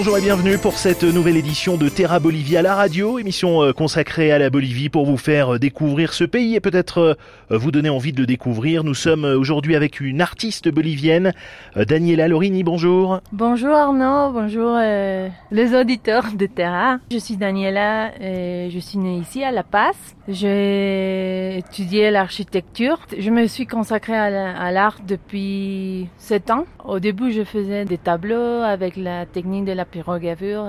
Bonjour et bienvenue pour cette nouvelle édition de Terra Bolivia la radio, émission euh, consacrée à la Bolivie pour vous faire euh, découvrir ce pays et peut-être euh, vous donner envie de le découvrir. Nous sommes aujourd'hui avec une artiste bolivienne, Daniela Lorini, bonjour. Bonjour Arnaud, bonjour les auditeurs de Terra. Je suis Daniela et je suis née ici à La Paz. J'ai étudié l'architecture. Je me suis consacrée à l'art depuis 7 ans. Au début, je faisais des tableaux avec la technique de la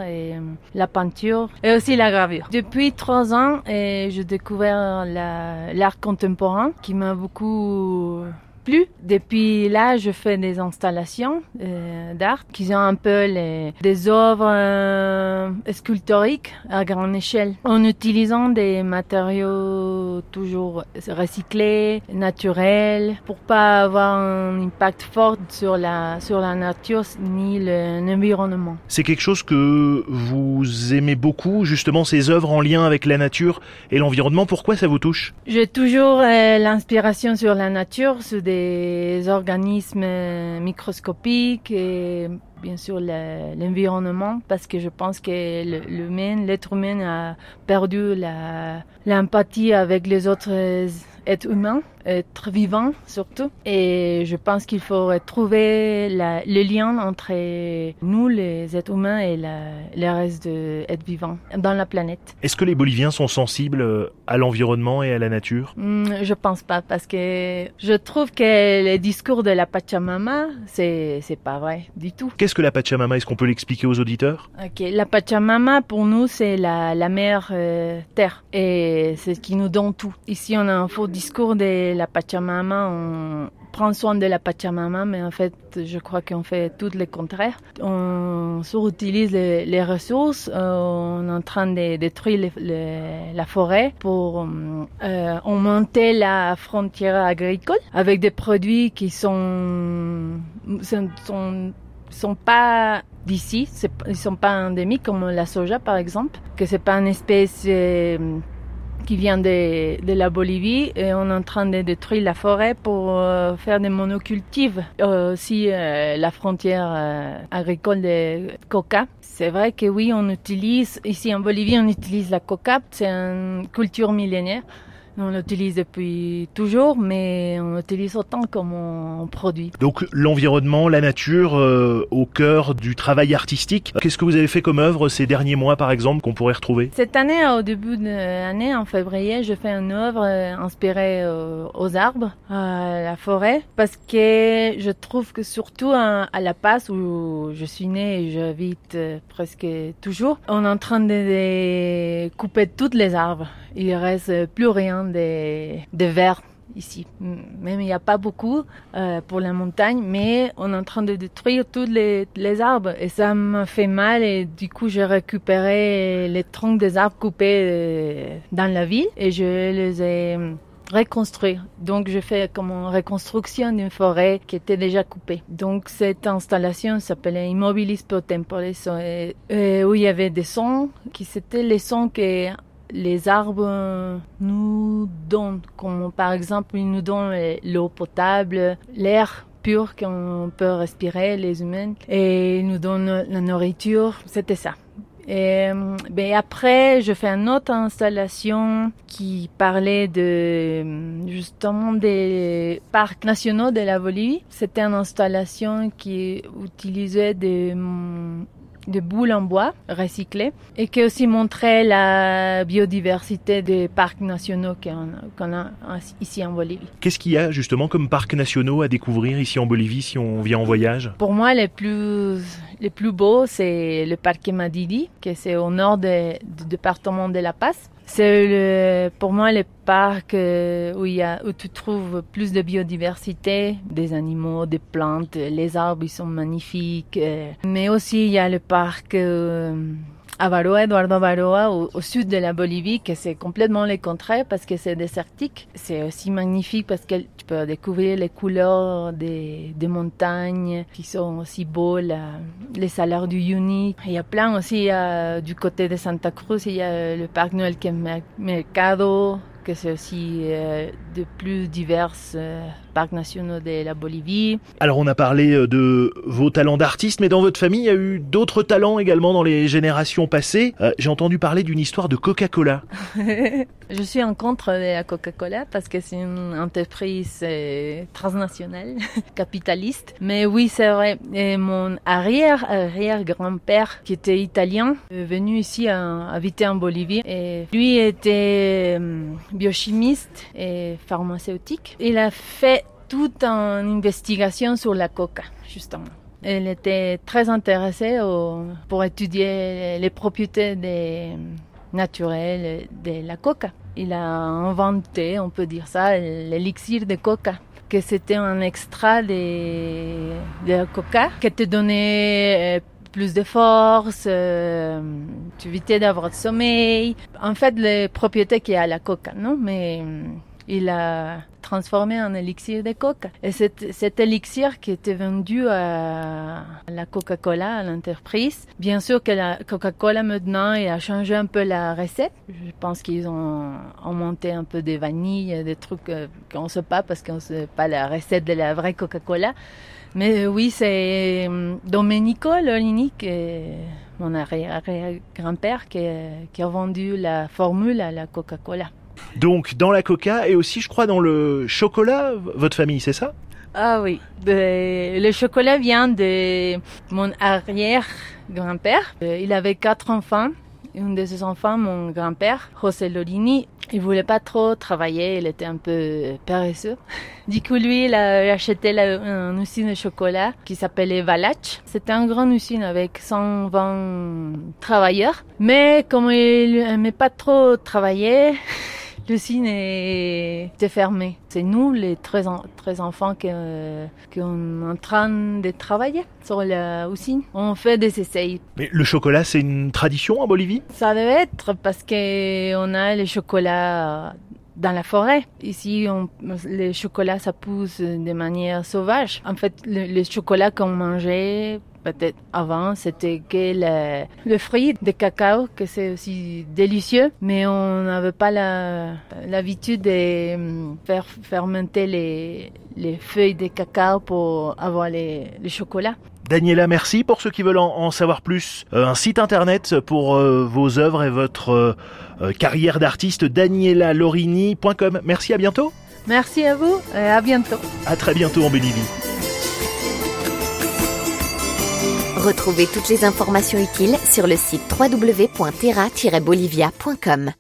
et euh, la peinture et aussi la gravure. Depuis trois ans, j'ai découvert l'art contemporain qui m'a beaucoup plus. Depuis là, je fais des installations euh, d'art qui sont un peu les, des œuvres euh, sculptoriques à grande échelle, en utilisant des matériaux toujours recyclés, naturels, pour pas avoir un impact fort sur la sur la nature ni l'environnement. C'est quelque chose que vous aimez beaucoup, justement ces œuvres en lien avec la nature et l'environnement. Pourquoi ça vous touche? J'ai toujours euh, l'inspiration sur la nature, sur des des organismes microscopiques et bien sûr l'environnement parce que je pense que l'être humain a perdu l'empathie avec les autres êtres humains être vivant surtout. Et je pense qu'il faut trouver le lien entre nous, les êtres humains, et le reste de êtres vivants dans la planète. Est-ce que les Boliviens sont sensibles euh, à l'environnement et à la nature? Hmm, Je pense pas, parce que je trouve que le discours de la Pachamama, c'est c'est pas vrai du tout. Qu'est-ce que la Pachamama? Est-ce qu'on peut l'expliquer aux auditeurs? Ok, la Pachamama pour nous c'est la la mère euh, terre et c'est ce qui nous donne tout. Ici on a un faux discours la Pachamama, on prend soin de la Pachamama, mais en fait, je crois qu'on fait tout le contraire. On surutilise les, les ressources, euh, on est en train de détruire la forêt pour euh, augmenter la frontière agricole avec des produits qui sont, sont, sont pas d'ici, ils sont pas endémiques comme la soja par exemple, que c'est pas une espèce euh, qui vient de, de, la Bolivie et on est en train de détruire la forêt pour euh, faire des monocultifs. Euh, aussi euh, la frontière agricole de coca. C'est vrai que oui, on utilise, ici en Bolivie, on utilise la coca, c'est une culture millénaire. On l'utilise depuis toujours, mais on l'utilise autant comme on, produit. Donc l'environnement, la nature, euh, au cœur du travail artistique. Qu'est-ce que vous avez fait comme œuvre ces derniers mois, par exemple, qu'on pourrait retrouver? Cette année, au début de l'année, en février, je fais une œuvre euh, inspirée euh, aux arbres, à la forêt, parce que je trouve que surtout à, La Paz, où je suis née et j'habite presque toujours, on est en train de, de couper toutes les arbres. Il reste plus rien de, de verre ici. Même il n'y a pas beaucoup euh, pour la montagne, mais on est en train de détruire tous les, les arbres et ça me fait mal et du coup j'ai récupéré les troncs des arbres coupés euh, dans la ville et je les ai reconstruits. Donc je fais comme une reconstruction d'une forêt qui était déjà coupée. Donc cette installation s'appelait Immobilis Pro Tempore euh, où il y avait des sons qui c'était les sons que les arbres nous donnent, comme par exemple ils nous donnent l'eau potable, l'air pur qu'on peut respirer les humains et ils nous donnent la nourriture, c'était ça. Et ben après, je fais une autre installation qui parlait de justement des parcs nationaux de la Bolivie. C'était une installation qui utilisait des de boules en bois recyclées et qui aussi montrait la biodiversité des parcs nationaux qu'on a ici en Bolivie. Qu'est-ce qu'il y a justement comme parcs nationaux à découvrir ici en Bolivie si on vient en voyage? Pour moi, les plus, les plus beaux, c'est le parc Madidi, qui c'est au nord du département de La Paz. C'est pour moi le parc euh, où, il y a, où tu trouves plus de biodiversité, des animaux, des plantes, les arbres ils sont magnifiques. Euh. Mais aussi il y a le parc euh, Avaroa, Eduardo Avaroa, au, sud de la Bolivie, que c'est complètement le contraire parce que c'est désertique. C'est aussi magnifique parce que tu peux découvrir les couleurs des, montagnes qui sont aussi beaux, les salaires du Yuni. Il y a plein aussi euh, du côté de Santa Cruz, il y a le parc Noël Mercado, que c'est aussi euh, de plus divers euh, parcs nationaux de la Bolivie. Alors on a parlé euh, de vos talents d'artiste, mais dans votre famille, il y a eu d'autres talents également dans les générations passées. J'ai entendu parler d'une histoire de Coca-Cola. Je suis en contre de la Coca-Cola parce que c'est une entreprise transnationale, capitaliste. Mais oui, c'est vrai. Et mon arrière, arrière grand-père, qui était italien, est venu ici à habiter en Bolivie. Et lui était biochimiste et pharmaceutique. Il a fait toute une investigation sur la coca, justement. Il était très intéressé pour étudier les propriétés naturelles de la coca. Il a inventé, on peut dire ça, l'élixir de coca que c'était un extrait de, de coca qui te donnait euh, plus de force, euh, tu évitais d'avoir de sommeil. En fait, les propriétés qu'il y a à la coca, non? Mais il a transformé en élixir de coca. Et cet, cet élixir qui était vendu à la Coca-Cola, à l'entreprise, bien sûr que la Coca-Cola maintenant il a changé un peu la recette. Je pense qu'ils ont, monté un peu des vanilles, des trucs euh, qu'on ne sait pas parce qu'on ne sait pas la recette de la vraie Coca-Cola. Mais oui, c'est euh, Domenico Lolini, mon arrière-grand-père, qui, qui, a vendu la formule à la Coca-Cola. Donc dans la coca et aussi, je crois, dans le chocolat, votre famille, c'est ça? Ah oui, le chocolat vient de mon arrière-grand-père. Euh, il avait quatre enfants. Une de ses enfants, mon grand-père, José Lorini, il voulait pas trop travailler, il était un peu paresseux. Du coup, lui, il a acheté une usine de chocolat qui s'appelait Valach. C'était une grande usine avec 120 travailleurs. Mais comme il n'aimait pas trop travailler, l'usine était fermée. C'est nous, les 13, 13 enfants, qui, sommes en train de travailler sur l'usine. On fait des essais. Mais le chocolat, c'est une tradition en Bolivie? Ça devait être parce qu'on a le chocolat dans la forêt. Ici, on, le chocolat, ça pousse de manière sauvage. En fait, le chocolat qu'on mangeait peut-être avant, c'était que le, le, fruit de cacao, que c'est aussi délicieux, mais on n'avait pas l'habitude de hum, faire fermenter les, les, feuilles de cacao pour avoir les, le chocolat. Daniela, merci. Pour ceux qui veulent en, savoir plus, euh, un site internet pour euh, vos œuvres et votre euh, carrière d'artiste, danielalorini.com. Merci, à bientôt. Merci à vous et à bientôt. À très bientôt en Bolivie. Retrouvez toutes les informations utiles sur le site www.terra-bolivia.com.